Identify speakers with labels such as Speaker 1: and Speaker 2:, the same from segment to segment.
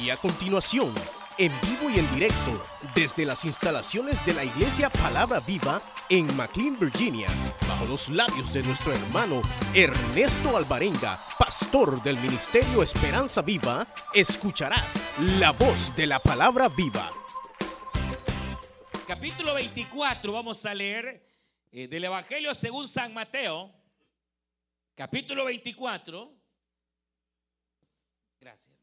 Speaker 1: Y a continuación, en vivo y en directo, desde las instalaciones de la Iglesia Palabra Viva en McLean, Virginia, bajo los labios de nuestro hermano Ernesto Alvarenga, pastor del Ministerio Esperanza Viva, escucharás la voz de la Palabra Viva.
Speaker 2: Capítulo 24, vamos a leer eh, del Evangelio según San Mateo. Capítulo 24. Gracias.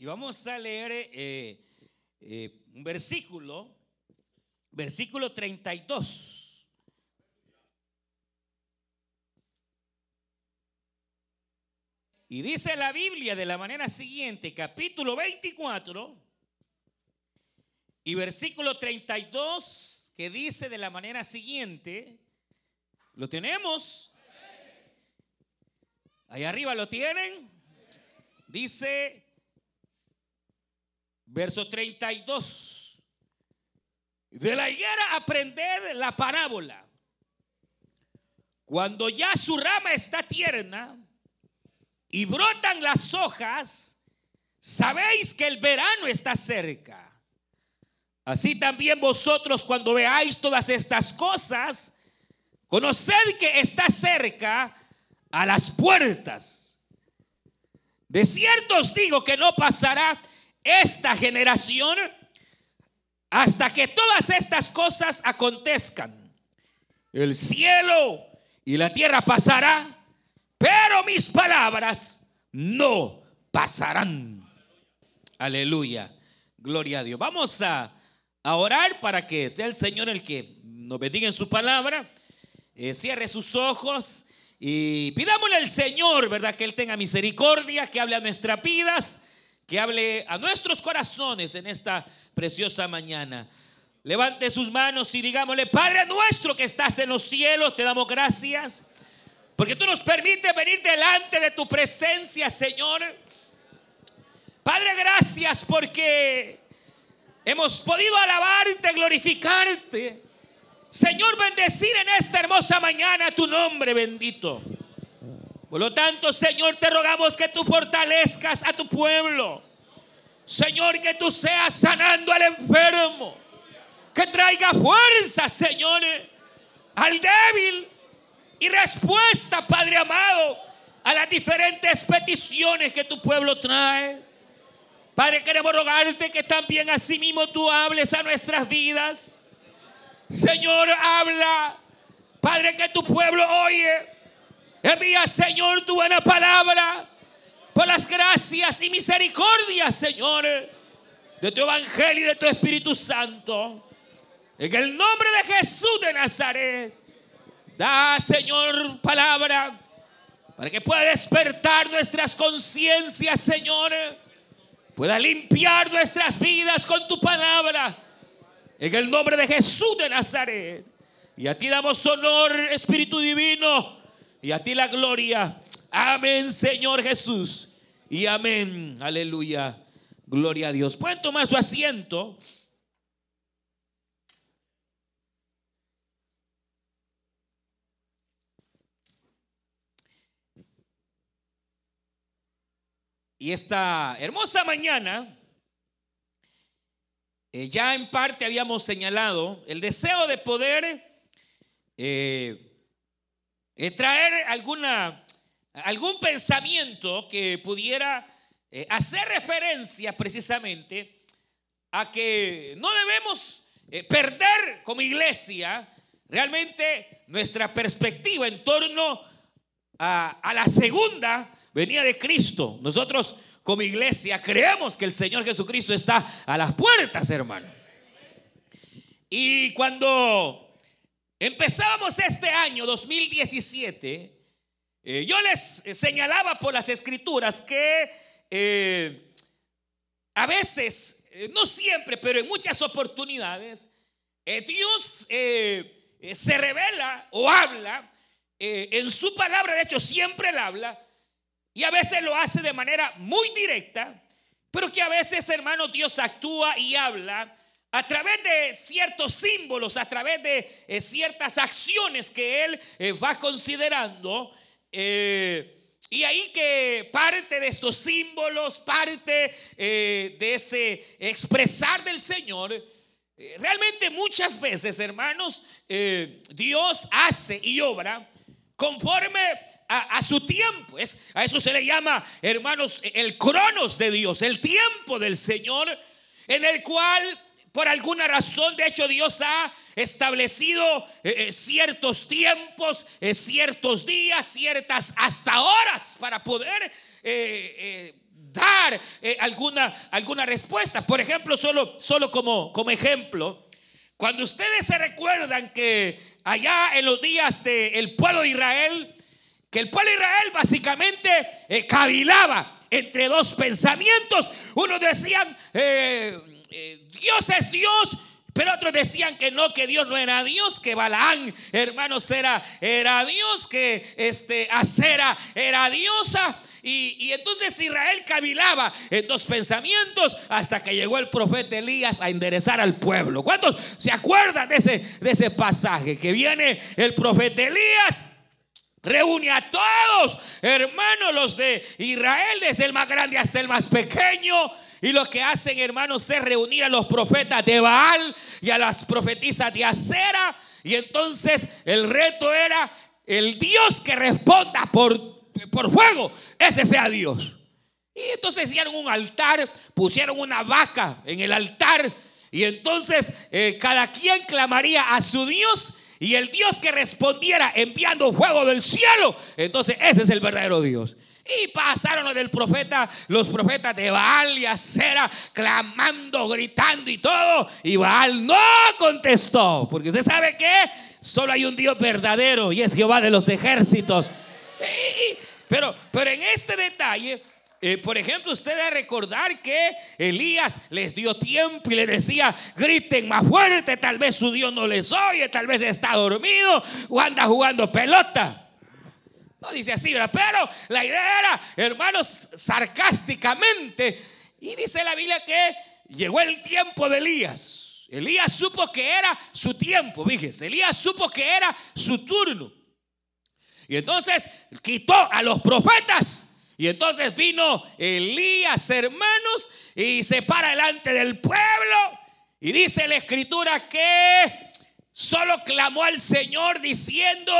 Speaker 2: Y vamos a leer eh, eh, un versículo, versículo 32. Y dice la Biblia de la manera siguiente, capítulo 24 y versículo 32, que dice de la manera siguiente, ¿lo tenemos? Ahí arriba lo tienen. Dice, Verso 32. De la higuera aprended la parábola. Cuando ya su rama está tierna y brotan las hojas, sabéis que el verano está cerca. Así también vosotros cuando veáis todas estas cosas, conoced que está cerca a las puertas. De cierto os digo que no pasará esta generación hasta que todas estas cosas acontezcan. El cielo y la tierra pasará, pero mis palabras no pasarán. Aleluya. Gloria a Dios. Vamos a, orar para que sea el Señor el que nos bendiga en su palabra. Eh, cierre sus ojos y pidámosle al Señor, ¿verdad? Que Él tenga misericordia, que hable a nuestras vidas que hable a nuestros corazones en esta preciosa mañana. Levante sus manos y digámosle, Padre nuestro que estás en los cielos, te damos gracias. Porque tú nos permites venir delante de tu presencia, Señor. Padre, gracias porque hemos podido alabarte, glorificarte. Señor, bendecir en esta hermosa mañana tu nombre bendito. Por lo tanto, Señor, te rogamos que tú fortalezcas a tu pueblo. Señor, que tú seas sanando al enfermo. Que traiga fuerza, Señor, al débil. Y respuesta, Padre amado, a las diferentes peticiones que tu pueblo trae. Padre, queremos rogarte que también así mismo tú hables a nuestras vidas. Señor, habla. Padre, que tu pueblo oye Envía, Señor, tu buena palabra por las gracias y misericordias, Señor, de tu evangelio y de tu Espíritu Santo. En el nombre de Jesús de Nazaret, da, Señor, palabra para que pueda despertar nuestras conciencias, Señor. Pueda limpiar nuestras vidas con tu palabra. En el nombre de Jesús de Nazaret. Y a ti damos honor, Espíritu Divino y a ti la gloria. Amén, Señor Jesús. Y amén. Aleluya. Gloria a Dios. Pueden tomar su asiento. Y esta hermosa mañana, eh, ya en parte habíamos señalado el deseo de poder eh, eh, traer alguna, algún pensamiento que pudiera eh, hacer referencia precisamente a que no debemos eh, perder como iglesia realmente nuestra perspectiva en torno a, a la segunda venida de Cristo. Nosotros como iglesia creemos que el Señor Jesucristo está a las puertas, hermano. Y cuando Empezábamos este año 2017. Eh, yo les señalaba por las escrituras que eh, a veces, eh, no siempre, pero en muchas oportunidades, Dios se revela o habla en su palabra, de hecho siempre él habla, y a veces lo hace de manera muy directa, pero que a veces, hermano, Dios actúa y habla a través de ciertos símbolos, a través de ciertas acciones que él va considerando. Y ahí que parte de estos símbolos, parte eh, de ese expresar del Señor, eh, realmente muchas veces, hermanos, eh, Dios hace y obra conforme a, a, su tiempo. Es, a eso se le llama, hermanos, el cronos de Dios, el tiempo del Señor, en el cual por alguna razón, de hecho, Dios ha establecido eh, eh, ciertos tiempos, eh, ciertos días, ciertas hasta horas para poder dar alguna, alguna respuesta. Por ejemplo, solo, solo como, como ejemplo, cuando ustedes se recuerdan que allá en los días del pueblo de Israel, que el pueblo de Israel básicamente cavilaba entre dos pensamientos. Uno decían, eh, Dios es Dios. Pero otros decían que no, que Dios no era Dios, que Balaán, hermanos, era, era Dios, que este, Acera era diosa. Y, y, entonces Israel cavilaba en dos pensamientos hasta que llegó el profeta Elías a enderezar al pueblo. ¿Cuántos se acuerdan de ese, de ese pasaje? Que viene el profeta Elías Reúne a todos, hermanos, los de Israel, desde el más grande hasta el más pequeño. Y lo que hacen, hermanos, es reunir a los profetas de Baal y a las profetisas de Acera. Y entonces el reto era el Dios que responda por, por fuego, ese sea Dios. Y entonces hicieron un altar, pusieron una vaca en el altar. Y entonces eh, cada quien clamaría a su Dios y el Dios que respondiera enviando fuego del cielo, entonces ese es el verdadero Dios. Y pasaron los del profeta, los profetas de Baal y Acera, clamando, gritando y todo. Y Baal no contestó, porque usted sabe que solo hay un Dios verdadero y es Jehová de los ejércitos. pero, pero en este detalle, eh, por ejemplo, usted debe recordar que Elías les dio tiempo y le decía, griten más fuerte, tal vez su Dios no les oye, tal vez está dormido o anda jugando pelota. No dice así, pero la idea era, hermanos, sarcásticamente. Y dice la Biblia que llegó el tiempo de Elías. Elías supo que era su tiempo, fíjese. Elías supo que era su turno. Y entonces quitó a los profetas y entonces vino Elías, hermanos, y se para delante del pueblo. Y dice la escritura que solo clamó al Señor diciendo,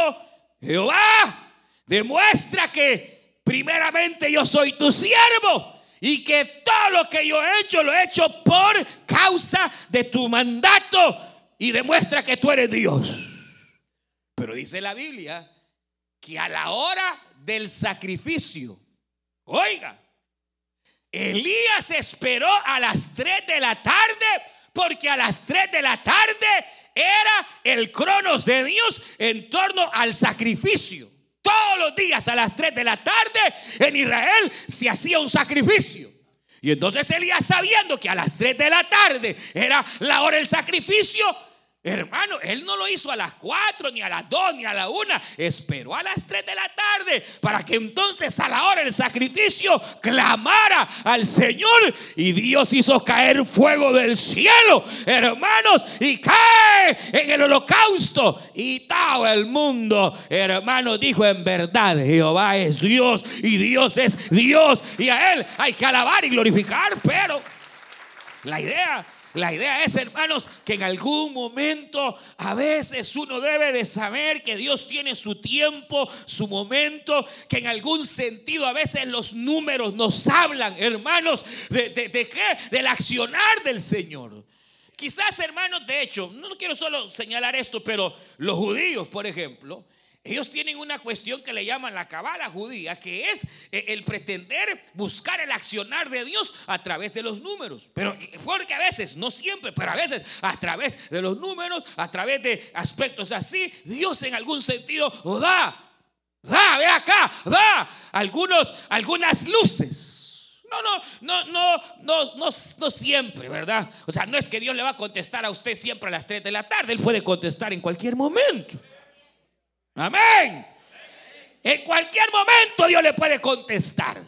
Speaker 2: Jehová, demuestra que primeramente yo soy tu siervo y que todo lo que yo he hecho lo he hecho por causa de tu mandato y demuestra que tú eres Dios. Pero dice la Biblia que a la hora del sacrificio, Oiga, Elías esperó a las 3 de la tarde porque a las 3 de la tarde era el cronos de Dios en torno al sacrificio. Todos los días a las 3 de la tarde en Israel se hacía un sacrificio. Y entonces Elías sabiendo que a las 3 de la tarde era la hora del sacrificio, Hermano, él no lo hizo a las 4, ni a las 2, ni a la 1. Esperó a las 3 de la tarde para que entonces a la hora del sacrificio clamara al Señor. Y Dios hizo caer fuego del cielo, hermanos, y cae en el holocausto. Y todo el mundo, hermano, dijo en verdad, Jehová es Dios y Dios es Dios. Y a Él hay que alabar y glorificar, pero la idea la idea es, hermanos, que en algún momento a veces uno debe de saber que Dios tiene su tiempo, su momento, que en algún sentido a veces los números nos hablan, hermanos, de, qué? Del accionar del Señor. Quizás, hermanos, de hecho, no quiero solo señalar esto, pero los judíos, por ejemplo, ellos tienen una cuestión que le llaman la cabala judía, que es eh, el pretender buscar el accionar de Dios a través de los números. Pero porque a veces, no siempre, pero a veces a través de los números, a través de aspectos así, Dios en algún sentido da, da, ve acá, da algunos, algunas luces. No, no, no, no, no, no, no siempre, ¿verdad? O sea, no es que Dios le va a contestar a usted siempre a las 3 de la tarde, Él puede contestar en cualquier momento. Amén. En cualquier momento Dios le puede contestar.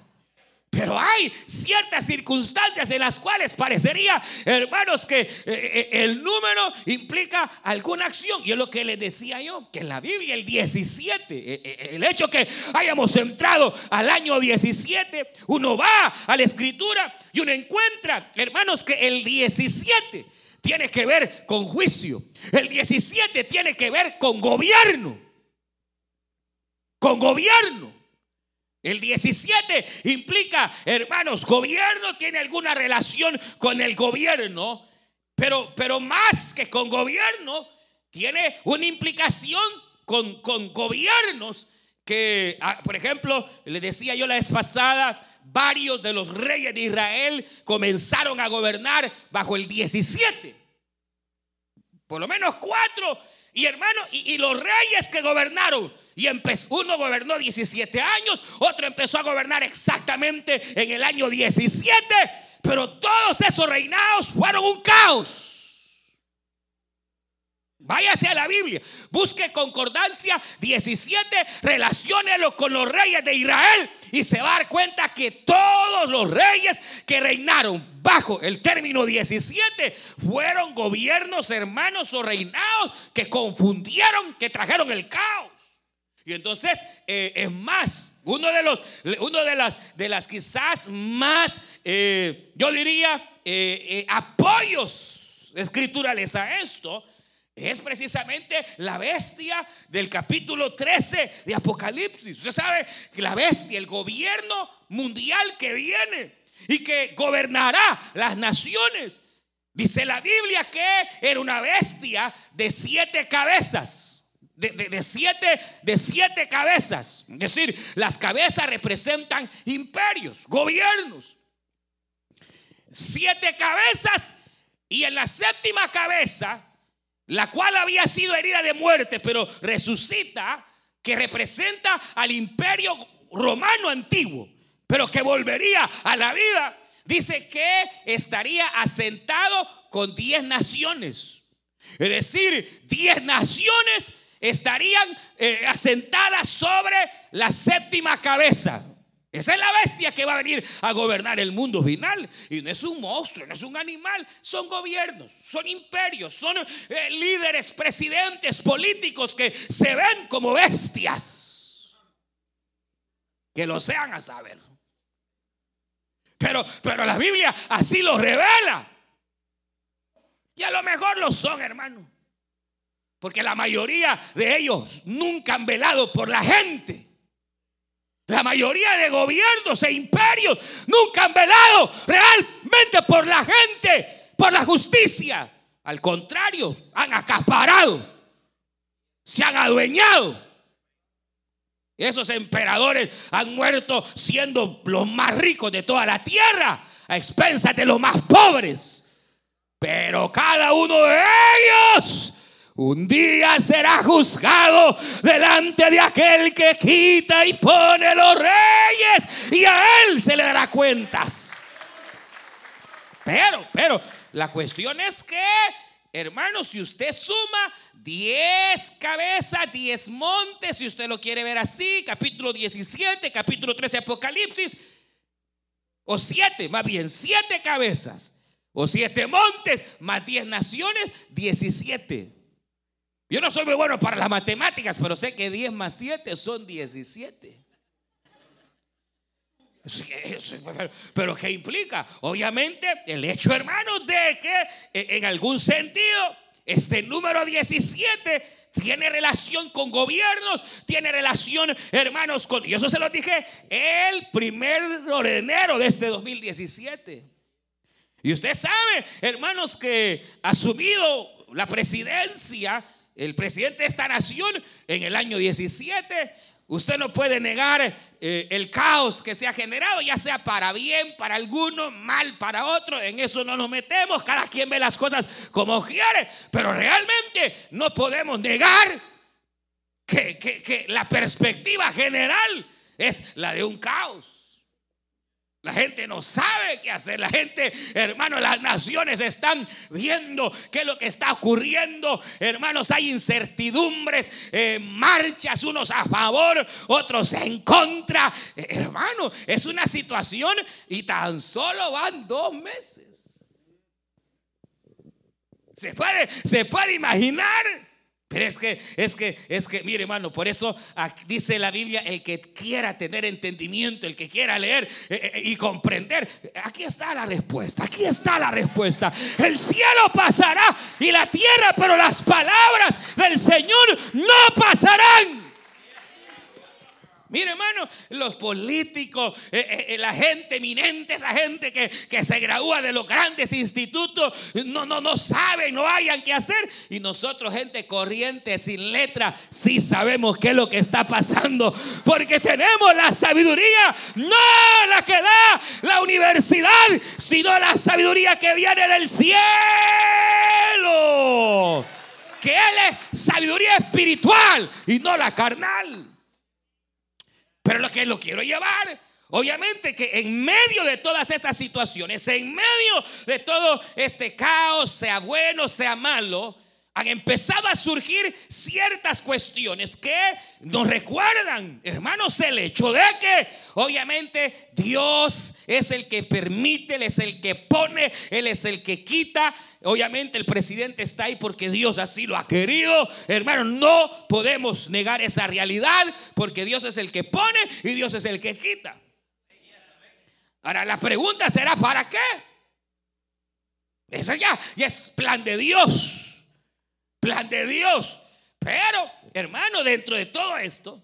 Speaker 2: Pero hay ciertas circunstancias en las cuales parecería, hermanos, que eh, eh, el número implica alguna acción. Y es lo que les decía yo, que en la Biblia el 17, eh, el hecho que hayamos entrado al año 17, uno va a la escritura y uno encuentra, hermanos, que el 17 tiene que ver con juicio. El 17 tiene que ver con gobierno. Con gobierno. El 17 implica, hermanos, gobierno tiene alguna relación con el gobierno, pero, pero más que con gobierno, tiene una implicación con, con gobiernos que, ah, por ejemplo, le decía yo la vez pasada, varios de los reyes de Israel comenzaron a gobernar bajo el 17. Por lo menos cuatro. Y hermano, y, los reyes que gobernaron y empezó, uno gobernó 17 años, otro empezó a gobernar exactamente en el año 17, pero todos esos reinados fueron un caos. Váyase a la Biblia, busque concordancia 17, relaciónelo con los reyes de Israel y se va a dar cuenta que todos los reyes que reinaron bajo el término 17 fueron gobiernos hermanos o reinados que confundieron, que trajeron el caos. Y entonces eh, es más, uno de los, uno de las, de las quizás más, eh, yo diría, eh, apoyos escriturales a esto, es precisamente la bestia del capítulo 13 de Apocalipsis. Usted sabe que la bestia, el gobierno mundial que viene y que gobernará las naciones. Dice la Biblia que era una bestia de siete cabezas de, siete, de siete cabezas. Es decir, las cabezas representan imperios, gobiernos. Siete cabezas y en la séptima cabeza, la cual había sido herida de muerte, pero resucita, que representa al imperio romano antiguo, pero que volvería a la vida, dice que estaría asentado con diez naciones. Es decir, diez naciones estarían eh, asentadas sobre la séptima cabeza. Esa es la bestia que va a venir a gobernar el mundo final. Y no es un monstruo, no es un animal, son gobiernos, son imperios, son eh, líderes, presidentes, políticos que se ven como bestias. Que lo sean a saber. Pero, pero la Biblia así lo revela. Y a lo mejor lo son, hermano. Porque la mayoría de ellos nunca han velado por la gente. La mayoría de gobiernos e imperios nunca han velado realmente por la gente, por la justicia. Al contrario, han acaparado, se han adueñado. Esos emperadores han muerto siendo los más ricos de toda la tierra, a expensas de los más pobres. Pero cada uno de ellos un día será juzgado delante de aquel que quita y pone los reyes y a él se le dará cuentas. Pero, pero, la cuestión es que, hermanos, si usted suma 10 cabezas, 10 montes, si usted lo quiere ver así, capítulo 17, capítulo 13, Apocalipsis, o 7, más bien, 7 cabezas, o 7 montes, más 10 naciones, 17. Yo no soy muy bueno para las matemáticas, pero sé que 10 más 7 son 17. Pero ¿qué implica? Obviamente el hecho, hermanos, de que e, en algún sentido este número 17 tiene relación con gobiernos, tiene relación, hermanos, con... Y eso se lo dije el primer de enero de este 2017. Y usted sabe, hermanos, que ha subido la presidencia el presidente de esta nación en el año 17. Usted no puede negar eh, el caos que se ha generado, ya sea para bien para algunos, mal para otros. En eso no nos metemos. Cada quien ve las cosas como quiere. Pero realmente no podemos negar que la perspectiva general es la de un caos. La gente no sabe qué hacer. La gente, hermano, las naciones están viendo qué es lo que está ocurriendo. Hermanos, hay incertidumbres, eh, marchas, unos a favor, otros en contra. Eh, hermano, es una situación y tan solo van dos meses. Se puede, se puede imaginar. Pero es que, es que, es que, mire hermano, por eso dice la Biblia, el que quiera tener entendimiento, el que quiera leer eh, eh, y comprender, aquí está la respuesta, aquí está la respuesta. El cielo pasará y la tierra, pero las palabras del Señor no pasarán. Mire, hermano, los políticos, eh, eh, eh, la gente eminente, esa gente que, se gradúa de los grandes institutos, no, no, no saben, no hayan qué hacer. Y nosotros, gente corriente, sin letra, sí sabemos qué es lo que está pasando. Porque tenemos la sabiduría, no la que da la universidad, sino la sabiduría que viene del cielo. Que Él es sabiduría espiritual y no la carnal. Pero lo que lo quiero llevar, obviamente que en medio de todas esas situaciones, en medio de todo este caos, sea bueno, sea malo, han empezado a surgir ciertas cuestiones que nos recuerdan, hermanos, el hecho de que obviamente Dios es el que permite, Él es el que pone, Él es el que quita. Obviamente el presidente está ahí porque Dios así lo ha querido. Hermanos, no podemos negar esa realidad porque Dios es el que pone y Dios es el que quita. Ahora la pregunta será, ¿para qué? Eso ya, ya es plan de Dios plan de Dios. Pero, hermano, dentro de todo esto,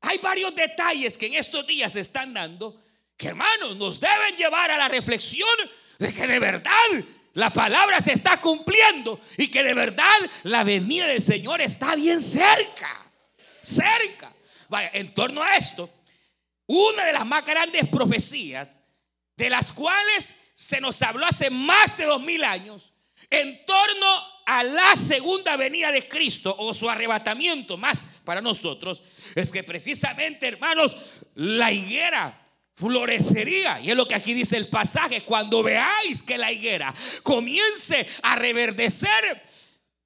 Speaker 2: hay varios detalles que en estos días se están dando que, hermano, nos deben llevar a la reflexión de que de verdad la palabra se está cumpliendo y que de verdad la venida del Señor está bien cerca. Cerca. Vaya, en torno a esto, una de las más grandes profecías de las cuales se nos habló hace más de dos mil años en torno a la segunda venida de Cristo o su arrebatamiento más para nosotros, es que precisamente, hermanos, la higuera florecería. Y es lo que aquí dice el pasaje. Cuando veáis que la higuera comience a reverdecer,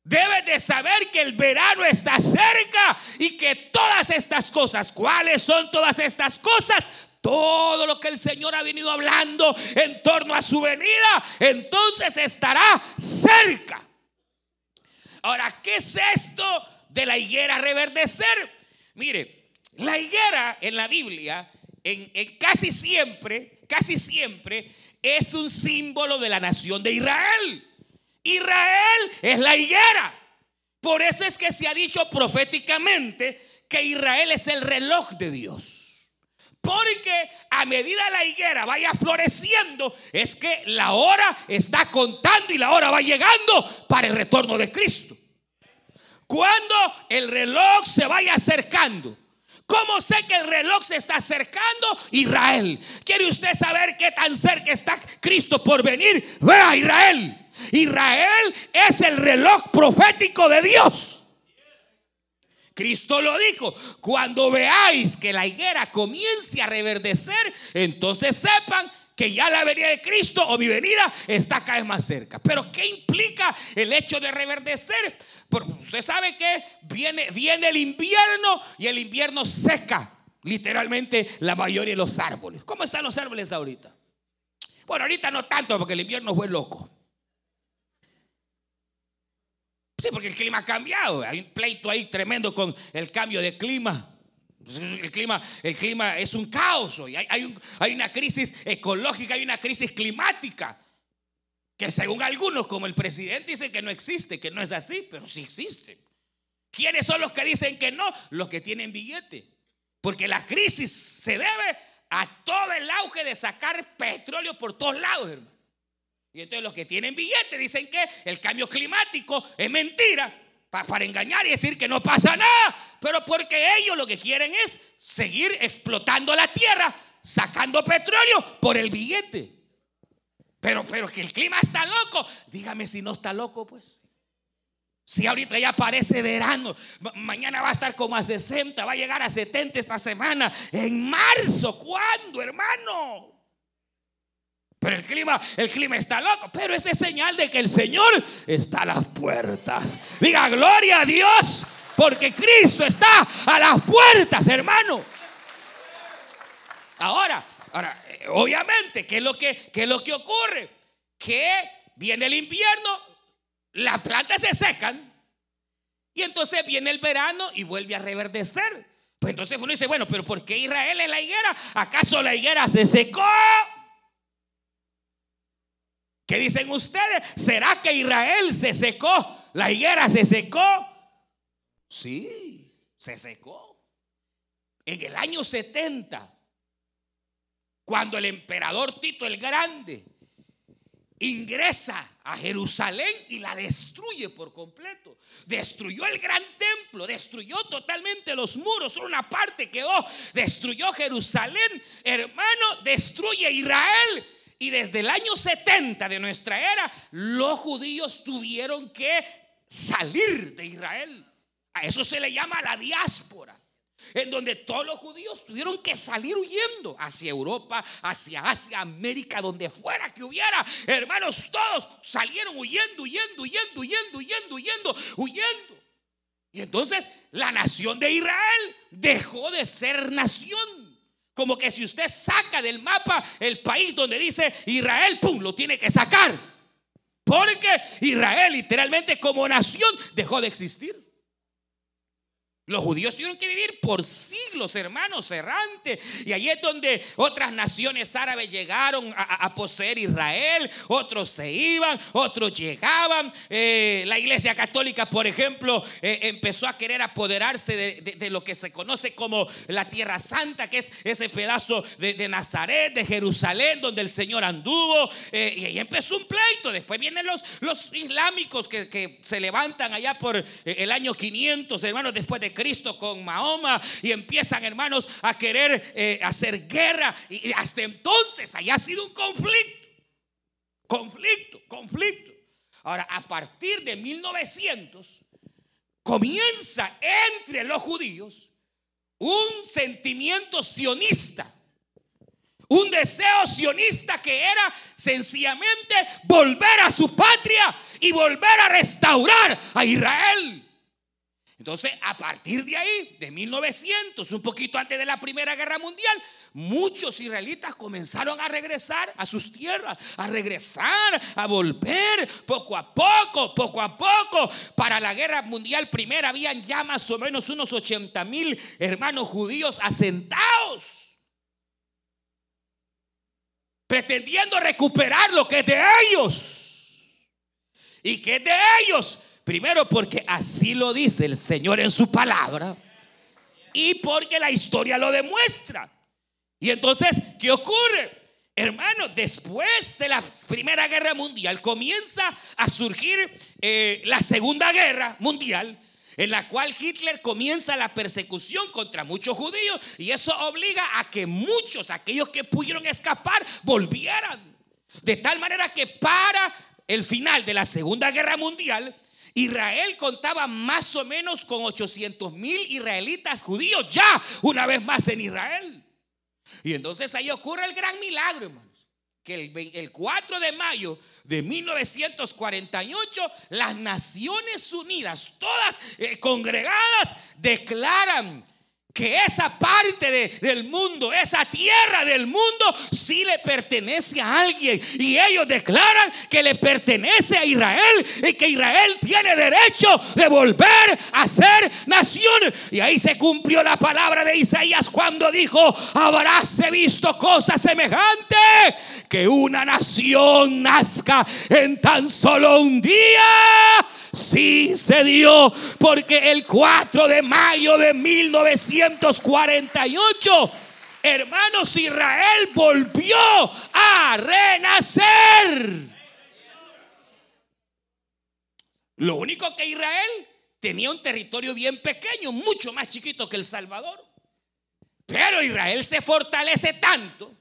Speaker 2: debes de saber que el verano está cerca y que todas estas cosas, ¿cuáles son todas estas cosas? Todo lo que el Señor ha venido hablando en torno a su venida, entonces estará cerca. Ahora, ¿qué es esto de la higuera reverdecer? Mire, la higuera en la Biblia, en, casi siempre, casi siempre, es un símbolo de la nación de Israel. Israel es la higuera. Por eso es que se ha dicho proféticamente que Israel es el reloj de Dios. Porque a medida la higuera vaya floreciendo, es que la hora está contando y la hora va llegando para el retorno de Cristo. Cuando el reloj se vaya acercando. ¿Cómo sé que el reloj se está acercando? Israel. ¿Quiere usted saber qué tan cerca está Cristo por venir? Vea Israel. Israel es el reloj profético de Dios. Cristo lo dijo, cuando veáis que la higuera comience a reverdecer, entonces sepan que ya la venida de Cristo o mi venida está cada vez más cerca. Pero ¿qué implica el hecho de reverdecer? Porque usted sabe que viene, viene el invierno y el invierno seca literalmente la mayoría de los árboles. ¿Cómo están los árboles ahorita? Bueno, ahorita no tanto porque el invierno fue loco. Sí, porque el clima ha cambiado. Hay un pleito ahí tremendo con el cambio de clima. El clima, el clima es un caos hay, una crisis ecológica, hay una crisis climática. Que según algunos, como el presidente, dice que no existe, que no es así, pero sí existe. ¿Quiénes son los que dicen que no? Los que tienen billete. Porque la crisis se debe a todo el auge de sacar petróleo por todos lados, hermano. Y entonces los que tienen billete dicen que el cambio climático es mentira para engañar y decir que no pasa nada. Pero porque ellos lo que quieren es seguir explotando la tierra, sacando petróleo por el billete. Pero, pero que el clima está loco. Dígame si no está loco, pues. Si ahorita ya parece verano, mañana va a estar como a 60, va a llegar a 70 esta semana. En marzo, ¿cuándo, hermano? Pero el clima, el clima está loco. Pero ese es señal de que el Señor está a las puertas. Diga, gloria a Dios. Porque Cristo está a las puertas, hermano. Ahora, ahora, eh, obviamente, ¿qué es lo que, qué es lo que ocurre? Que viene el invierno, las plantas se secan. Y entonces viene el verano y vuelve a reverdecer. Pues entonces uno dice, bueno, pero ¿por qué Israel es la higuera? ¿Acaso la higuera se secó? ¿Qué dicen ustedes? ¿Será que Israel se secó? ¿La higuera se secó? Sí, se secó. En el año 70, cuando el emperador Tito el Grande ingresa a Jerusalén y la destruye por completo. Destruyó el gran templo, destruyó totalmente los muros, solo una parte quedó. Destruyó Jerusalén, hermano, destruye Israel y desde el año 70 de nuestra era, los judíos tuvieron que salir de Israel. A eso se le llama la diáspora. En donde todos los judíos tuvieron que salir huyendo hacia Europa, hacia Asia, América, donde fuera que hubiera. Hermanos, todos salieron huyendo, huyendo, huyendo, huyendo, huyendo, huyendo, huyendo. Y entonces la nación de Israel dejó de ser nación. Como que si usted saca del mapa el país donde dice Israel, ¡pum!, lo tiene que sacar. Porque Israel literalmente como nación dejó de existir. Los judíos tuvieron que vivir por siglos, hermanos, errantes. Y ahí es donde otras naciones árabes llegaron a, poseer Israel. Otros se iban, otros llegaban. Eh, la iglesia católica, por ejemplo, eh, empezó a querer apoderarse de, lo que se conoce como la Tierra Santa, que es ese pedazo de, Nazaret, de Jerusalén, donde el Señor anduvo. Eh, y ahí empezó un pleito. Después vienen los, los islámicos que, que se levantan allá por el año 500, hermanos, después de Cristo con Mahoma y empiezan, hermanos, a querer eh, hacer guerra. Y hasta entonces haya sido un conflicto. Conflicto, conflicto. Ahora, a partir de 1900, comienza entre los judíos un sentimiento sionista. Un deseo sionista que era sencillamente volver a su patria y volver a restaurar a Israel. Entonces, a partir de ahí, de 1900, un poquito antes de la Primera Guerra Mundial, muchos israelitas comenzaron a regresar a sus tierras, a regresar, a volver poco a poco, poco a poco. Para la Guerra Mundial Primera habían ya más o menos unos 80 mil hermanos judíos asentados, pretendiendo recuperar lo que es de ellos. ¿Y que es de ellos? Primero porque así lo dice el Señor en su palabra. Y porque la historia lo demuestra. Y entonces, ¿qué ocurre? Hermano, después de la Primera Guerra Mundial comienza a surgir eh, la Segunda Guerra Mundial, en la cual Hitler comienza la persecución contra muchos judíos y eso obliga a que muchos, aquellos que pudieron escapar, volvieran. De tal manera que para el final de la Segunda Guerra Mundial, Israel contaba más o menos con 800 mil israelitas judíos ya una vez más en Israel. Y entonces ahí ocurre el gran milagro, hermanos. Que el, 4 de mayo de 1948 las Naciones Unidas, todas eh, congregadas, declaran que esa parte del mundo, esa tierra del mundo, sí le pertenece a alguien. Y ellos declaran que le pertenece a Israel y que Israel tiene derecho de volver a ser nación. Y ahí se cumplió la palabra de Isaías cuando dijo, habráse visto cosa semejante que una nación nazca en tan solo un día. Sí se dio porque el 4 de mayo de 1948, hermanos, Israel volvió a renacer. Lo único que Israel tenía un territorio bien pequeño, mucho más chiquito que El Salvador. Pero Israel se fortalece tanto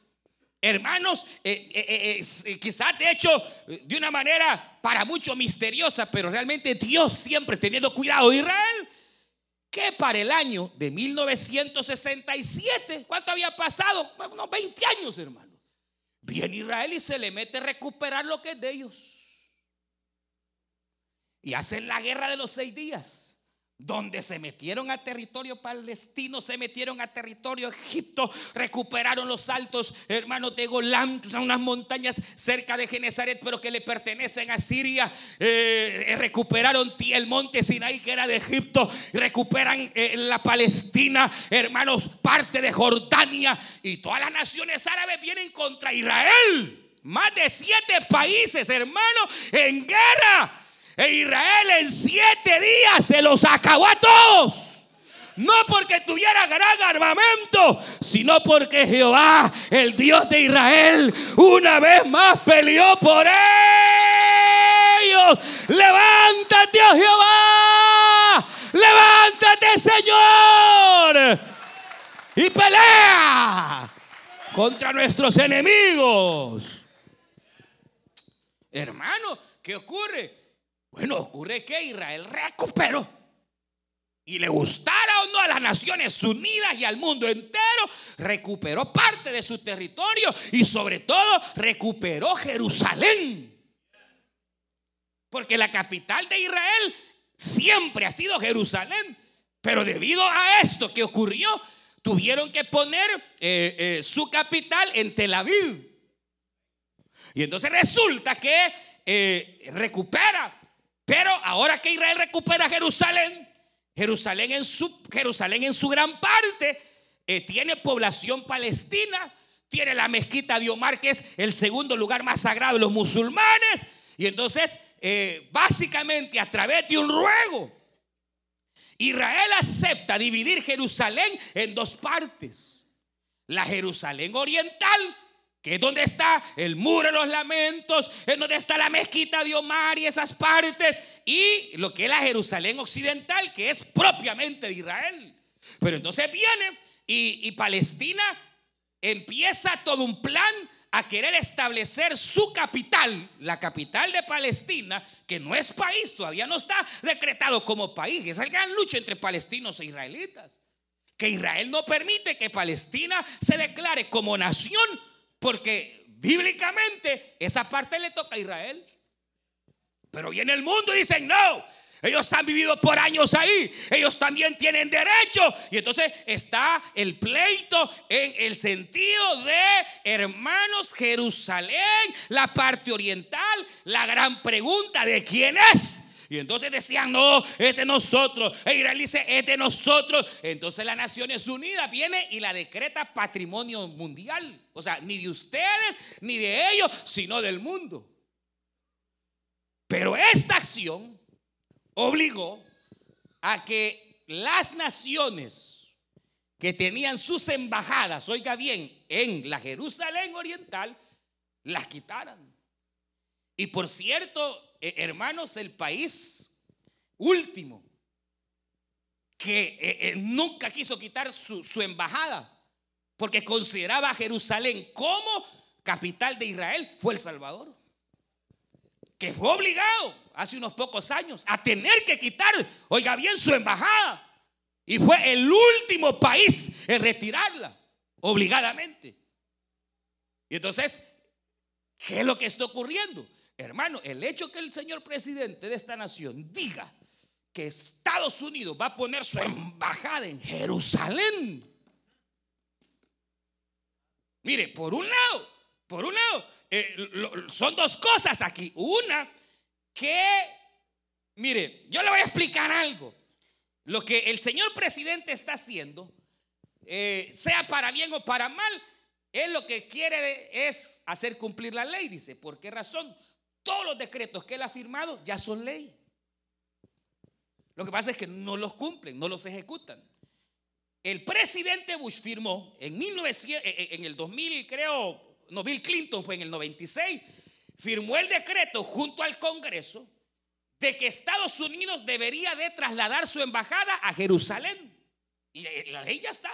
Speaker 2: Hermanos, eh, eh, eh, quizás de hecho de una manera para mucho misteriosa, pero realmente Dios siempre teniendo cuidado de Israel, que para el año de 1967, ¿cuánto había pasado? Unos 20 años, hermano. viene Israel y se le mete a recuperar lo que es de ellos. Y hacen la guerra de los seis días donde se metieron a territorio palestino, se metieron a territorio Egipto, recuperaron los altos hermanos de Golán, son unas montañas cerca de Genezaret, pero que le pertenecen a Siria. Eh, recuperaron el monte Sinaí, que era de Egipto, recuperan eh, la Palestina, hermanos, parte de Jordania, y todas las naciones árabes vienen contra Israel. Más de siete países, hermanos, en guerra. E Israel en siete días se los acabó a todos. No porque tuviera gran armamento, sino porque Jehová, el Dios de Israel, una vez más peleó por ellos. Levántate, oh Jehová. Levántate, Señor. Y pelea contra nuestros enemigos. Hermano, ¿qué ocurre? Bueno, ocurre que Israel recuperó. Y le gustara o no a las Naciones Unidas y al mundo entero, recuperó parte de su territorio y sobre todo recuperó Jerusalén. Porque la capital de Israel siempre ha sido Jerusalén. Pero debido a esto que ocurrió, tuvieron que poner eh, eh, su capital en Tel Aviv. Y entonces resulta que eh, recupera pero ahora que Israel recupera Jerusalén, Jerusalén en su, Jerusalén en su gran parte eh, tiene población palestina, tiene la mezquita de Omar, que es el segundo lugar más sagrado de los musulmanes. Y entonces, eh, básicamente a través de un ruego, Israel acepta dividir Jerusalén en dos partes. La Jerusalén oriental que es donde está el muro de los lamentos, es donde está la mezquita de Omar y esas partes, y lo que es la Jerusalén occidental, que es propiamente de Israel. Pero entonces viene y, Palestina empieza todo un plan a querer establecer su capital, la capital de Palestina, que no es país, todavía no está decretado como país, es el gran lucha entre palestinos e israelitas. Que Israel no permite que Palestina se declare como nación porque bíblicamente esa parte le toca a Israel. Pero viene el mundo y dicen, no, ellos han vivido por años ahí. Ellos también tienen derecho. Y entonces está el pleito en el sentido de, hermanos, Jerusalén, la parte oriental. La gran pregunta de quién es. Y entonces decían, no, es de nosotros. E Israel dice, es de nosotros. Entonces las Naciones Unidas viene y la decreta patrimonio mundial. O sea, ni de ustedes, ni de ellos, sino del mundo. Pero esta acción obligó a que las naciones que tenían sus embajadas, oiga bien, en la Jerusalén oriental, las quitaran. Y por cierto, hermanos, el país último que eh, eh, nunca quiso quitar su, su embajada porque consideraba a Jerusalén como capital de Israel fue El Salvador. Que fue obligado hace unos pocos años a tener que quitar, oiga bien, su embajada. Y fue el último país en retirarla, obligadamente. Y entonces, ¿qué es lo que está ocurriendo? Hermano, el hecho que el señor presidente de esta nación diga que Estados Unidos va a poner su embajada en Jerusalén. Mire, por un lado, por un lado, eh, son dos cosas aquí. Una, que, mire, yo le voy a explicar algo. Lo que el señor presidente está haciendo, eh, sea para bien o para mal, él lo que quiere es hacer cumplir la ley, dice. ¿Por qué razón? Todos los decretos que él ha firmado ya son ley. Lo que pasa es que no los cumplen, no los ejecutan. El presidente Bush firmó en, 1900, eh, eh, el 2000, creo, no, Bill Clinton fue en el 96, firmó el decreto junto al Congreso de que Estados Unidos debería de trasladar su embajada a Jerusalén. Y la ley ya está.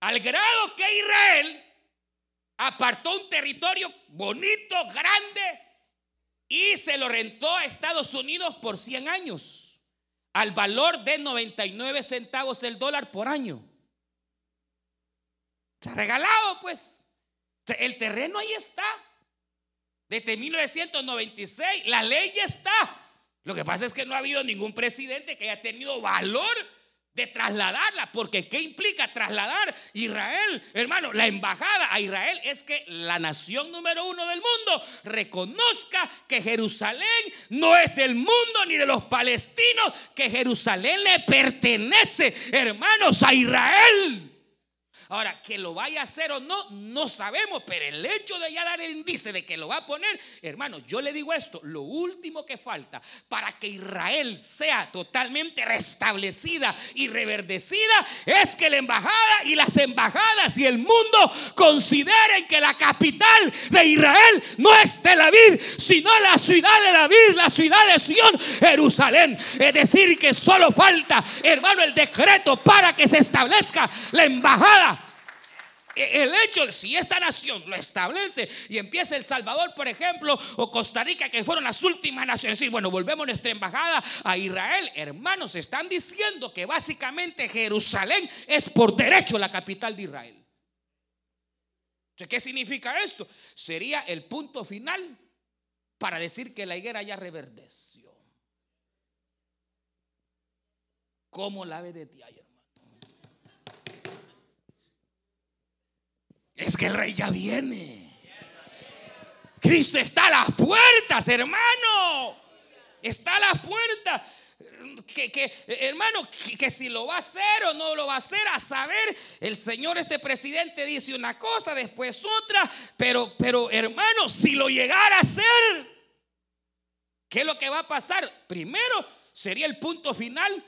Speaker 2: Al grado que Israel apartó un territorio bonito, grande, y se lo rentó a Estados Unidos por 100 años, al valor de 99 centavos el dólar por año. Se ha regalado, pues. El terreno ahí está. Desde 1996, la ley ya está. Lo que pasa es que no ha habido ningún presidente que haya tenido valor de trasladarla, porque ¿qué implica trasladar Israel? Hermano, la embajada a Israel es que la nación número uno del mundo reconozca que Jerusalén no es del mundo ni de los palestinos, que Jerusalén le pertenece, hermanos, a Israel. Ahora, que lo vaya a hacer o no, no sabemos, pero el hecho de ya dar el índice de que lo va a poner, hermano, yo le digo esto, lo último que falta para que Israel sea totalmente restablecida y reverdecida es que la embajada y las embajadas y el mundo consideren que la capital de Israel no es Tel Aviv, sino la ciudad de David, la ciudad de Sion, Jerusalén. Es decir, que solo falta, hermano, el decreto para que se establezca la embajada el hecho, si esta nación lo establece y empieza El Salvador, por ejemplo, o Costa Rica, que fueron las últimas naciones, decir, bueno, volvemos nuestra embajada a Israel, hermanos, están diciendo que básicamente Jerusalén es por derecho la capital de Israel. ¿Qué significa esto? Sería el punto final para decir que la higuera ya reverdeció. ¿Cómo la ve ayer? Es que el rey ya viene. Cristo está a las puertas, hermano. Está a las puertas. Que, hermano, que, si lo va a hacer o no lo va a hacer, a saber, el Señor, este presidente dice una cosa, después otra, pero, pero hermano, si lo llegara a hacer, ¿qué es lo que va a pasar? Primero, sería el punto final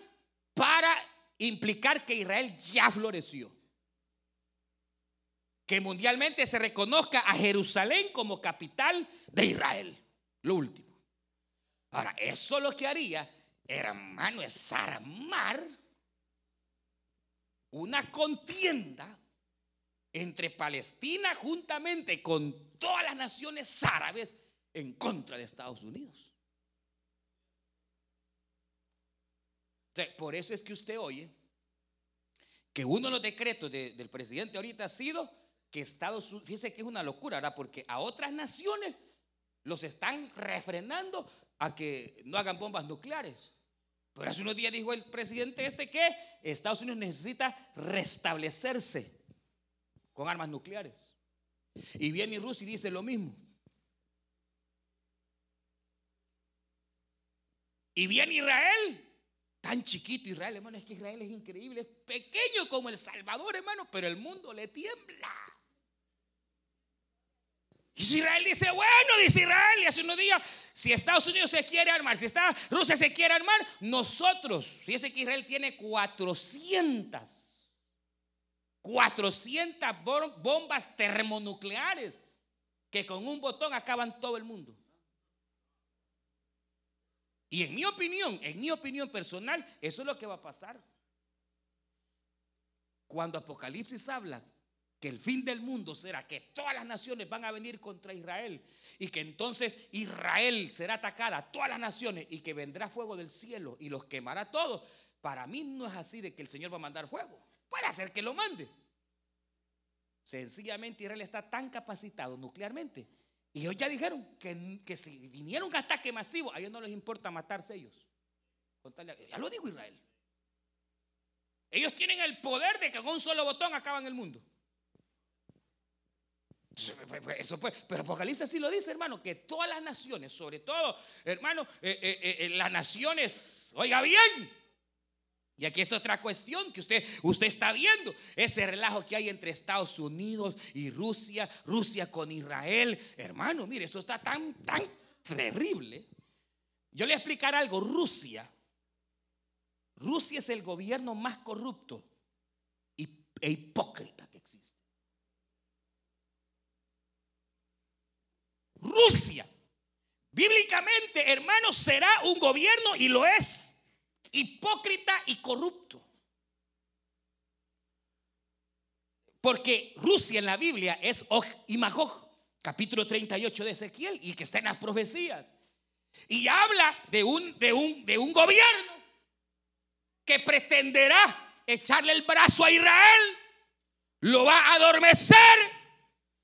Speaker 2: para implicar que Israel ya floreció que mundialmente se reconozca a Jerusalén como capital de Israel. Lo último. Ahora, eso lo que haría, hermano, es armar una contienda entre Palestina juntamente con todas las naciones árabes en contra de Estados Unidos. por eso es que usted oye que uno de los decretos del presidente ahorita ha sido que Estados Unidos, fíjese que es una locura, ¿verdad? Porque a otras naciones los están refrenando a que no hagan bombas nucleares. Pero hace unos días dijo el presidente este que Estados Unidos necesita restablecerse con armas nucleares. Y viene Rusia y dice lo mismo. Y viene Israel, tan chiquito Israel, hermano, es que Israel es increíble, es pequeño como El Salvador, hermano, pero el mundo le tiembla. Y Israel dice, bueno, dice Israel, y hace unos días, si Estados Unidos se quiere armar, si Rusia se quiere armar, nosotros, fíjese que Israel tiene 400, 400 bombas termonucleares que con un botón acaban todo el mundo. Y en mi opinión, en mi opinión personal, eso es lo que va a pasar. Cuando Apocalipsis habla que el fin del mundo será que todas las naciones van a venir contra Israel y que entonces Israel será atacada, todas las naciones y que vendrá fuego del cielo y los quemará todos. Para mí no es así de que el Señor va a mandar fuego. Puede ser que lo mande. Sencillamente Israel está tan capacitado nuclearmente. Y ellos ya dijeron que, que si viniera un ataque masivo, a ellos no les importa matarse ellos. Ya lo dijo Israel. Ellos tienen el poder de que con un solo botón acaban el mundo. Eso pues, pero Apocalipsis sí lo dice, hermano, que todas las naciones, sobre todo, hermano, eh, eh, eh, las naciones, oiga bien, y aquí está otra cuestión que usted, usted está viendo, ese relajo que hay entre Estados Unidos y Rusia, Rusia con Israel, hermano, mire, esto está tan, tan terrible. Yo le voy a explicar algo, Rusia, Rusia es el gobierno más corrupto e hipócrita Rusia, bíblicamente, hermanos, será un gobierno y lo es, hipócrita y corrupto. Porque Rusia en la Biblia es Og y Magog, capítulo 38 de Ezequiel, y que está en las profecías. Y habla de un, de un, de un gobierno que pretenderá echarle el brazo a Israel, lo va a adormecer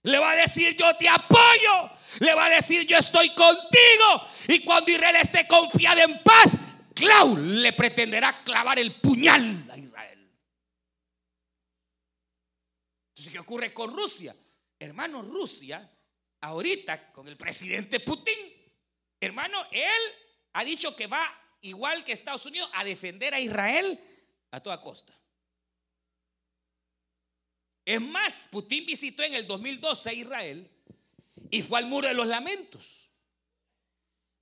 Speaker 2: Le va a decir yo te apoyo. Le va a decir yo estoy contigo. Y cuando Israel esté confiada en paz, Clau le pretenderá clavar el puñal a Israel. Entonces, ¿qué ocurre con Rusia? Hermano, Rusia, ahorita con el presidente Putin, hermano, él ha dicho que va, igual que Estados Unidos, a defender a Israel a toda costa. Es más, Putin visitó en el 2012 a Israel y fue al muro de los lamentos.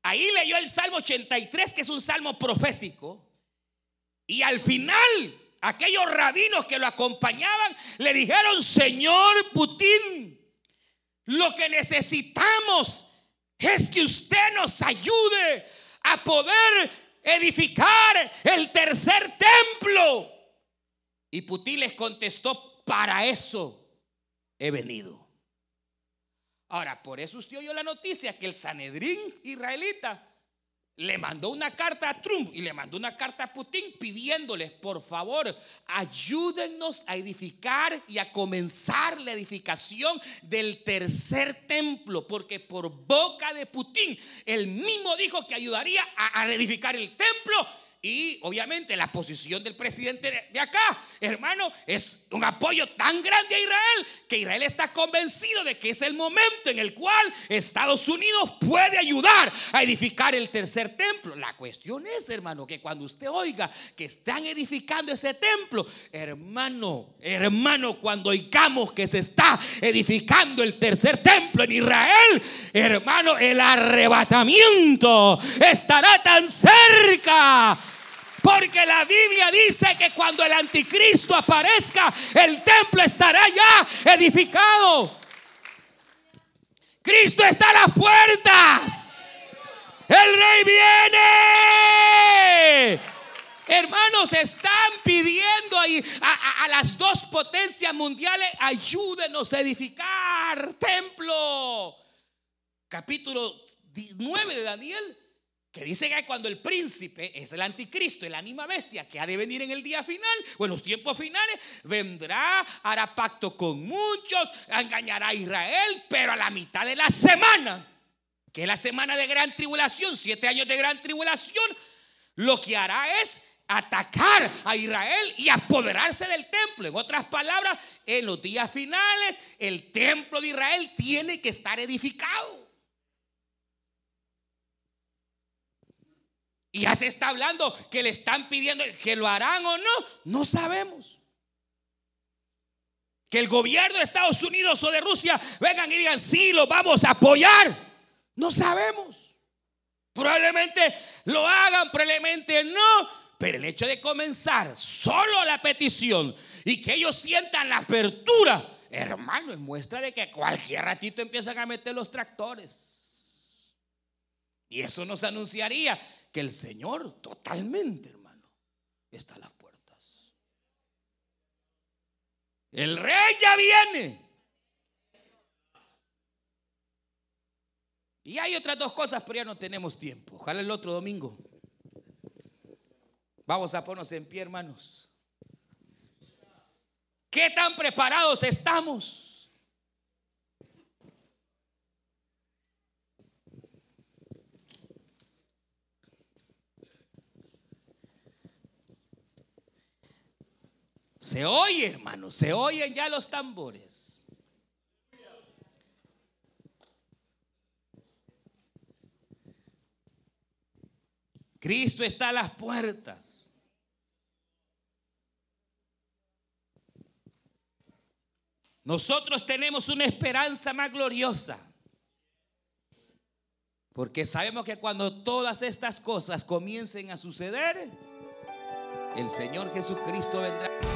Speaker 2: Ahí leyó el Salmo 83, que es un salmo profético. Y al final, aquellos rabinos que lo acompañaban le dijeron, Señor Putin, lo que necesitamos es que usted nos ayude a poder edificar el tercer templo. Y Putin les contestó, para eso he venido. Ahora, por eso usted oyó la noticia que el Sanedrín israelita le mandó una carta a Trump y le mandó una carta a Putin pidiéndoles, por favor, ayúdennos a edificar y a comenzar la edificación del tercer templo, porque por boca de Putin, él mismo dijo que ayudaría a, a edificar el templo y obviamente la posición del presidente de acá, hermano, es un apoyo tan grande a Israel que Israel está convencido de que es el momento en el cual Estados Unidos puede ayudar a edificar el tercer templo. La cuestión es, hermano, que cuando usted oiga que están edificando ese templo, hermano, hermano, cuando oigamos que se está edificando el tercer templo en Israel, hermano, el arrebatamiento estará tan cerca porque la Biblia dice que cuando el anticristo aparezca, el templo estará ya edificado. Cristo está a las puertas. El rey viene. Hermanos, están pidiendo ahí a, a, las dos potencias mundiales, ayúdenos a edificar templo. Capítulo 9 de Daniel que dice que cuando el príncipe es el anticristo, el ánima bestia que ha de venir en el día final o en los tiempos finales, vendrá, hará pacto con muchos, engañará a Israel, pero a la mitad de la semana, que es la semana de gran tribulación, siete años de gran tribulación, lo que hará es atacar a Israel y apoderarse del templo. En otras palabras, en los días finales, el templo de Israel tiene que estar edificado. Y ya se está hablando que le están pidiendo que lo harán o no. No sabemos. Que el gobierno de Estados Unidos o de Rusia vengan y digan, sí, lo vamos a apoyar. No sabemos. Probablemente lo hagan, probablemente no. Pero el hecho de comenzar solo la petición y que ellos sientan la apertura, hermano, es muestra de que cualquier ratito empiezan a meter los tractores. Y eso nos anunciaría que el Señor totalmente, hermano, está a las puertas. El rey ya viene. Y hay otras dos cosas, pero ya no tenemos tiempo. Ojalá el otro domingo. Vamos a ponernos en pie, hermanos. ¿Qué tan preparados estamos? Se oye, hermano, se oyen ya los tambores. Cristo está a las puertas. Nosotros tenemos una esperanza más gloriosa. Porque sabemos que cuando todas estas cosas comiencen a suceder, el Señor Jesucristo vendrá.